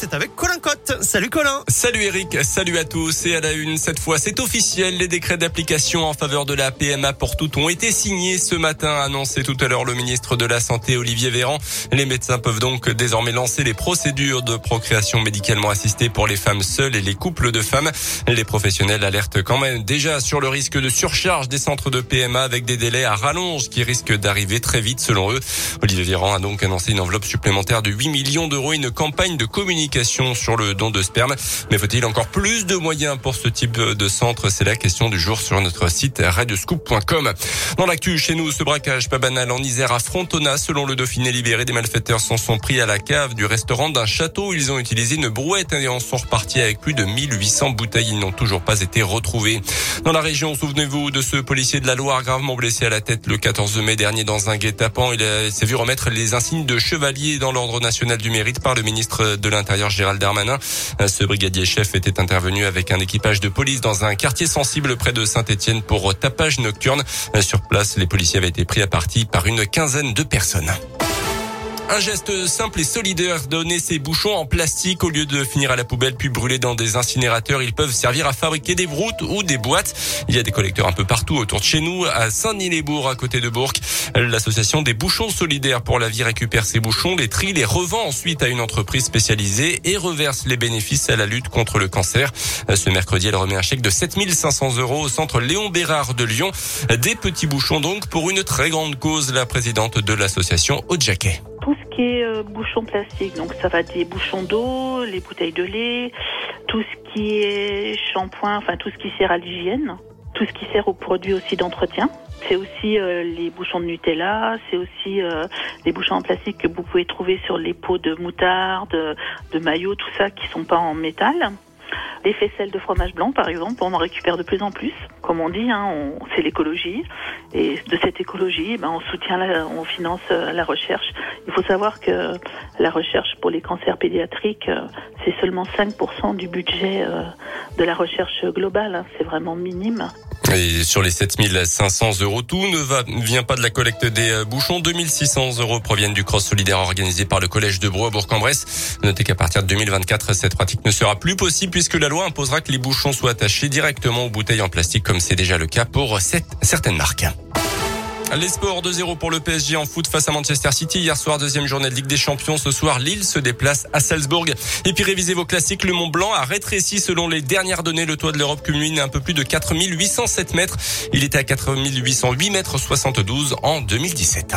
C'est avec Colin Cotte. Salut Colin. Salut Eric, salut à tous. Et à la une, cette fois, c'est officiel. Les décrets d'application en faveur de la PMA pour toutes ont été signés ce matin, annoncé tout à l'heure le ministre de la Santé Olivier Véran. Les médecins peuvent donc désormais lancer les procédures de procréation médicalement assistée pour les femmes seules et les couples de femmes. Les professionnels alertent quand même déjà sur le risque de surcharge des centres de PMA avec des délais à rallonge qui risquent d'arriver très vite selon eux. Olivier Véran a donc annoncé une enveloppe supplémentaire de 8 millions d'euros et une campagne de communication communication sur le don de sperme. Mais faut-il encore plus de moyens pour ce type de centre? C'est la question du jour sur notre site radioscoop.com. Dans l'actu, chez nous, ce braquage pas banal en Isère à Frontona. Selon le Dauphiné libéré, des malfaiteurs s'en sont pris à la cave du restaurant d'un château. Ils ont utilisé une brouette et en sont repartis avec plus de 1800 bouteilles. Ils n'ont toujours pas été retrouvés. Dans la région, souvenez-vous de ce policier de la Loire gravement blessé à la tête le 14 mai dernier dans un guet-apens. Il s'est vu remettre les insignes de chevalier dans l'ordre national du mérite par le ministre de l'Intérieur Gérald Darmanin. Ce brigadier chef était intervenu avec un équipage de police dans un quartier sensible près de Saint-Etienne pour tapage nocturne. Sur place, les policiers avaient été pris à partie par une quinzaine de personnes. Un geste simple et solidaire, donner ces bouchons en plastique au lieu de finir à la poubelle puis brûler dans des incinérateurs. Ils peuvent servir à fabriquer des broutes ou des boîtes. Il y a des collecteurs un peu partout autour de chez nous, à Saint-Denis-les-Bourgs, à côté de Bourg. L'association des bouchons solidaires pour la vie récupère ces bouchons, les trie, les revend ensuite à une entreprise spécialisée et reverse les bénéfices à la lutte contre le cancer. Ce mercredi, elle remet un chèque de 7500 euros au centre Léon Bérard de Lyon. Des petits bouchons donc pour une très grande cause, la présidente de l'association Au Jacket tout ce qui est euh, bouchons plastiques. Donc ça va des bouchons d'eau, les bouteilles de lait, tout ce qui est shampoing, enfin tout ce qui sert à l'hygiène, tout ce qui sert aux produits aussi d'entretien. C'est aussi euh, les bouchons de Nutella, c'est aussi euh, les bouchons en plastique que vous pouvez trouver sur les pots de moutarde, de maillot, tout ça qui sont pas en métal. Des faisselles de fromage blanc, par exemple, on en récupère de plus en plus. Comme on dit, hein, c'est l'écologie. Et de cette écologie, ben, on soutient, on finance euh, la recherche. Il faut savoir que la recherche pour les cancers pédiatriques, euh, c'est seulement 5% du budget euh, de la recherche globale. Hein. C'est vraiment minime. Et sur les 7500 euros, tout ne va, vient pas de la collecte des euh, bouchons. 2600 euros proviennent du cross solidaire organisé par le collège de Brou à Bourg-en-Bresse. Notez qu'à partir de 2024, cette pratique ne sera plus possible puisque la loi imposera que les bouchons soient attachés directement aux bouteilles en plastique comme c'est déjà le cas pour certaines marques. Les sports 2-0 pour le PSG en foot face à Manchester City. Hier soir, deuxième journée de Ligue des Champions. Ce soir, Lille se déplace à Salzbourg. Et puis révisez vos classiques. Le Mont Blanc a rétréci selon les dernières données. Le toit de l'Europe culmine un peu plus de 4807 mètres. Il était à 4808 mètres 72 en 2017.